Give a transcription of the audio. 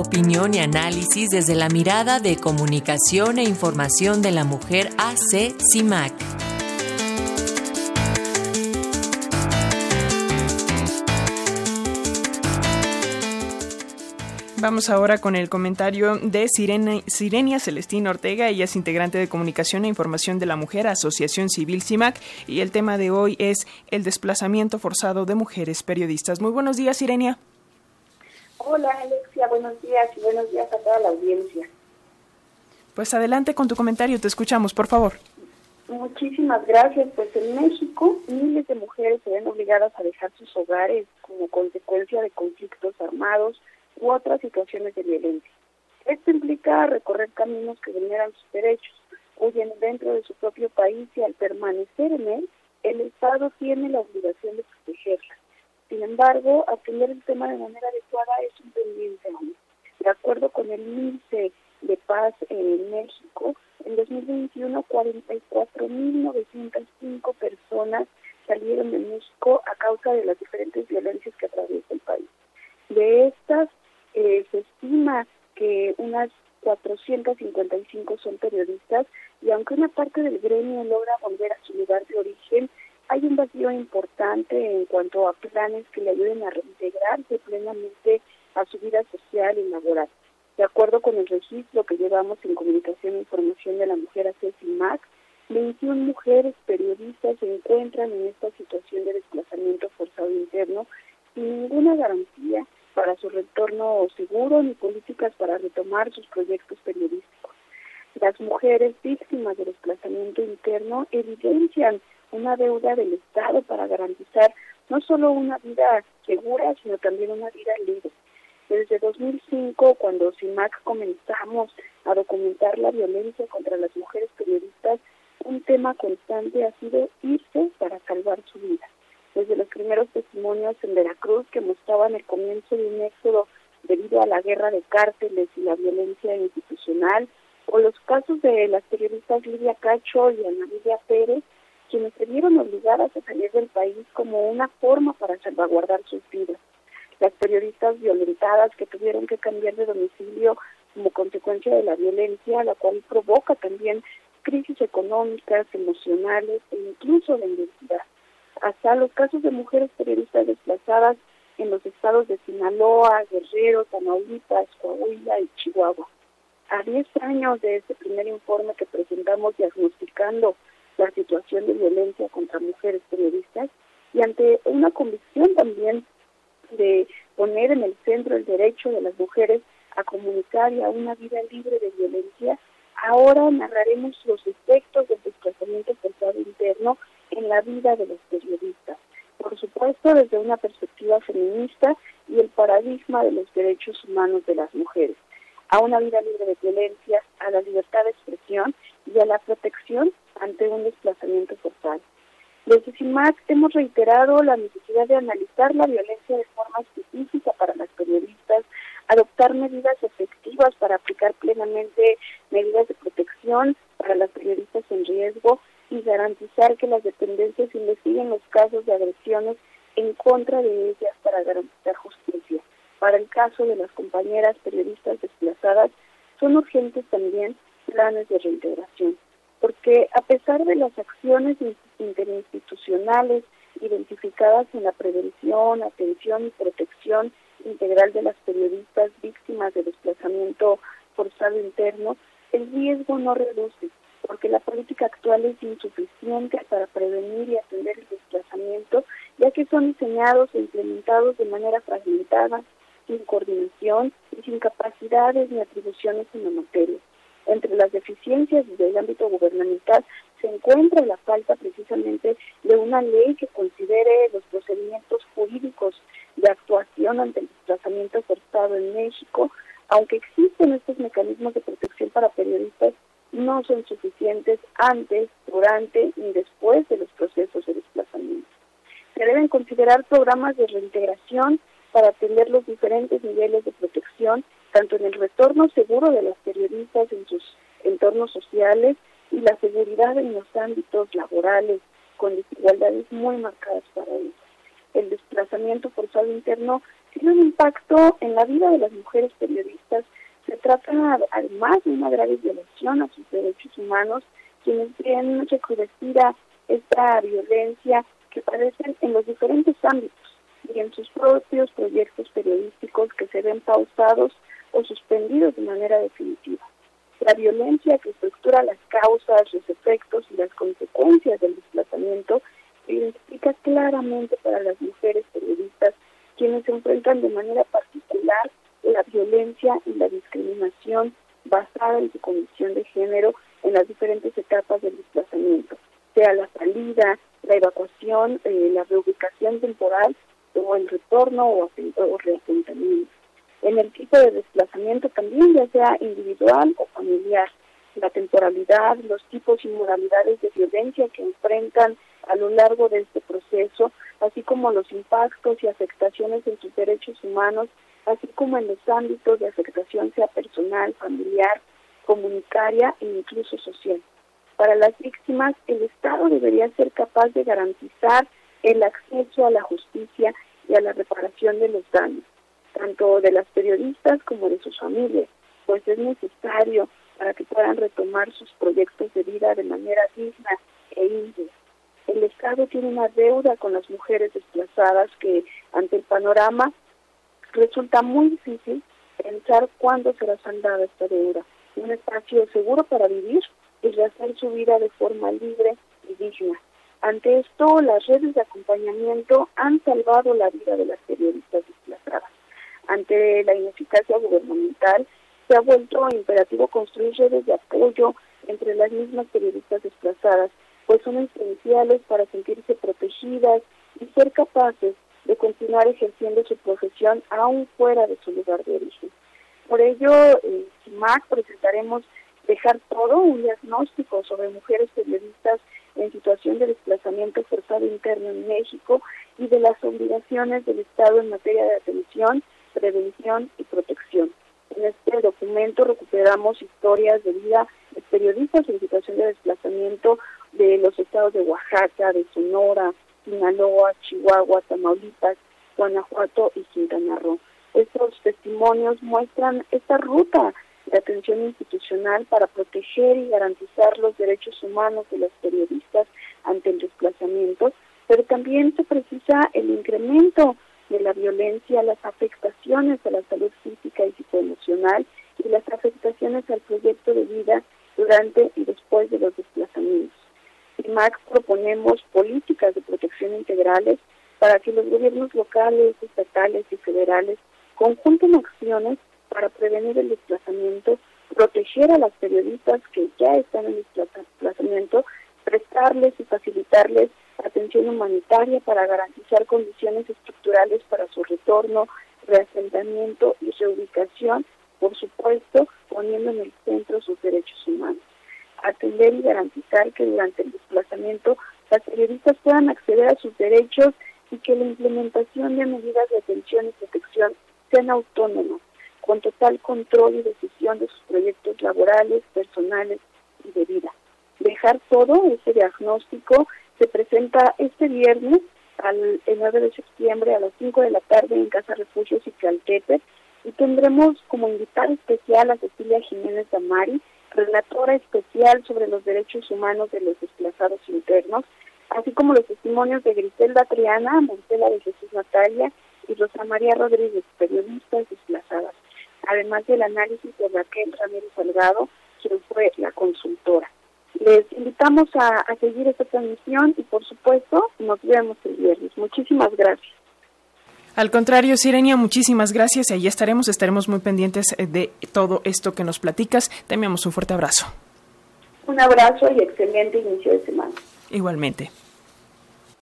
opinión y análisis desde la mirada de comunicación e información de la mujer AC CIMAC. Vamos ahora con el comentario de Sirena, Sirenia Celestina Ortega. Ella es integrante de Comunicación e Información de la Mujer, Asociación Civil CIMAC, y el tema de hoy es el desplazamiento forzado de mujeres periodistas. Muy buenos días, Sirenia. Hola, Alexia. Buenos días y buenos días a toda la audiencia. Pues adelante con tu comentario. Te escuchamos, por favor. Muchísimas gracias. Pues en México miles de mujeres se ven obligadas a dejar sus hogares como consecuencia de conflictos armados u otras situaciones de violencia. Esto implica recorrer caminos que vulneran sus derechos, huyen dentro de su propio país y al permanecer en él, el Estado tiene la obligación de protegerla. Sin embargo, atender el tema de manera adecuada es un pendiente aún. De acuerdo con el índice de paz en México, en 2021 44.905 personas salieron de México a causa de las diferentes violencias que atraviesa el país. De estas, eh, se estima que unas 455 son periodistas y aunque una parte del gremio logra volver a su lugar de origen, hay un vacío importante en cuanto a planes que le ayuden a reintegrarse plenamente a su vida social y laboral. De acuerdo con el registro que llevamos en Comunicación e Información de la Mujer a CECIMAC, 21 mujeres periodistas se encuentran en esta situación de desplazamiento forzado interno sin ninguna garantía para su retorno seguro ni políticas para retomar sus proyectos periodísticos. Las mujeres víctimas de desplazamiento interno evidencian una deuda del Estado para garantizar no solo una vida segura, sino también una vida libre. Desde 2005, cuando CIMAC comenzamos a documentar la violencia contra las mujeres periodistas, un tema constante ha sido irse para salvar su vida desde los primeros testimonios en Veracruz que mostraban el comienzo de un éxodo debido a la guerra de cárteles y la violencia institucional, o los casos de las periodistas Lidia Cacho y Ana Lidia Pérez, quienes se vieron obligadas a salir del país como una forma para salvaguardar sus vidas. Las periodistas violentadas que tuvieron que cambiar de domicilio como consecuencia de la violencia, la cual provoca también crisis económicas, emocionales e incluso de identidad hasta los casos de mujeres periodistas desplazadas en los estados de Sinaloa, Guerrero, Tamaulipas, Coahuila y Chihuahua. A 10 años de este primer informe que presentamos diagnosticando la situación de violencia contra mujeres periodistas y ante una convicción también de poner en el centro el derecho de las mujeres a comunicar y a una vida libre de violencia, ahora narraremos los efectos del desplazamiento forzado interno en la vida de los periodistas. Por supuesto, desde una perspectiva feminista y el paradigma de los derechos humanos de las mujeres, a una vida libre de violencia, a la libertad de expresión y a la protección ante un desplazamiento forzado. Desde CIMAC hemos reiterado la necesidad de analizar la violencia de forma específica para las periodistas, adoptar medidas efectivas para aplicar plenamente medidas de protección para las periodistas en riesgo y garantizar que las dependencias investiguen los casos de agresiones en contra de ellas para garantizar justicia. Para el caso de las compañeras periodistas desplazadas, son urgentes también planes de reintegración, porque a pesar de las acciones interinstitucionales identificadas en la prevención, atención y protección integral de las periodistas víctimas de desplazamiento forzado interno, el riesgo no reduce porque la política actual es insuficiente para prevenir y atender el desplazamiento, ya que son diseñados e implementados de manera fragmentada, sin coordinación y sin capacidades ni atribuciones en la materia. Entre las deficiencias del ámbito gubernamental se encuentra la falta precisamente de una ley que considere los procedimientos jurídicos de actuación ante el desplazamiento forzado en México, aunque existen estos mecanismos de protección para periodistas no son suficientes antes, durante y después de los procesos de desplazamiento. Se deben considerar programas de reintegración para atender los diferentes niveles de protección, tanto en el retorno seguro de las periodistas en sus entornos sociales y la seguridad en los ámbitos laborales, con desigualdades muy marcadas para ellos. el desplazamiento forzado interno tiene un impacto en la vida de las mujeres periodistas. Se trata además de una grave violación a sus derechos humanos, quienes ven recrudecida esta violencia que padecen en los diferentes ámbitos y en sus propios proyectos periodísticos que se ven pausados o suspendidos de manera definitiva. La violencia que estructura las causas, los efectos y las consecuencias del desplazamiento identifica claramente para las mujeres periodistas quienes se enfrentan de manera particular la violencia y la discriminación basada en su condición de género en las diferentes etapas del desplazamiento, sea la salida, la evacuación, eh, la reubicación temporal o el retorno o, o reasentamiento. En el tipo de desplazamiento también, ya sea individual o familiar, la temporalidad, los tipos y modalidades de violencia que enfrentan a lo largo de este proceso, así como los impactos y afectaciones en sus derechos humanos, así como en los ámbitos de afectación sea personal, familiar, comunitaria e incluso social. Para las víctimas, el Estado debería ser capaz de garantizar el acceso a la justicia y a la reparación de los daños, tanto de las periodistas como de sus familias, pues es necesario para que puedan retomar sus proyectos de vida de manera digna e íntegra. El Estado tiene una deuda con las mujeres desplazadas que ante el panorama resulta muy difícil pensar cuándo será saldada esta deuda. Un espacio seguro para vivir y rehacer su vida de forma libre y digna. Ante esto, las redes de acompañamiento han salvado la vida de las periodistas desplazadas. Ante la ineficacia gubernamental, se ha vuelto imperativo construir redes de apoyo entre las mismas periodistas desplazadas, pues son esenciales para sentirse protegidas y ser capaces de continuar ejerciendo su profesión aún fuera de su lugar de origen. Por ello, en CIMAC presentaremos Dejar Todo, un diagnóstico sobre mujeres periodistas en situación de desplazamiento forzado interno en México y de las obligaciones del Estado en materia de atención, prevención y protección. En este documento recuperamos historias de vida de periodistas en situación de desplazamiento de los estados de Oaxaca, de Sonora, Sinaloa, Chihuahua, Tamaulipas, Guanajuato y Quintana Roo. Estos testimonios muestran esta ruta de atención institucional para proteger y garantizar los derechos humanos de los periodistas ante el desplazamiento, pero también se precisa el incremento de la violencia, las afectaciones a la salud física y psicoemocional y las afectaciones al proyecto de vida durante y después de los desplazamientos. En MAC proponemos políticas de protección integrales para que los gobiernos locales, estatales y federales conjunten acciones para prevenir el desplazamiento, proteger a las periodistas que ya están en desplazamiento, prestarles y facilitarles atención humanitaria para garantizar condiciones estructurales para su retorno, reasentamiento y reubicación, por supuesto, poniendo en el centro sus derechos humanos. Atender y garantizar que durante el desplazamiento las periodistas puedan acceder a sus derechos y que la implementación de medidas de atención y protección sean autónomas, con total control y decisión de sus proyectos laborales, personales y de vida. Dejar todo ese diagnóstico se presenta este viernes al, el 9 de septiembre a las 5 de la tarde en Casa Refugio Cicaltepec y tendremos como invitada especial a Cecilia Jiménez Damari, relatora especial sobre los derechos humanos de los desplazados internos, así como los testimonios de Griselda Triana, Montela de Jesús Natalia y Rosa María Rodríguez, periodistas desplazadas, además del análisis de Raquel Ramírez Salgado, quien fue la consultora. Les invitamos a, seguir esta transmisión y por supuesto nos vemos el viernes. Muchísimas gracias. Al contrario, Sirenia, muchísimas gracias y ahí estaremos, estaremos muy pendientes de todo esto que nos platicas. Te enviamos un fuerte abrazo. Un abrazo y excelente inicio de semana. Igualmente.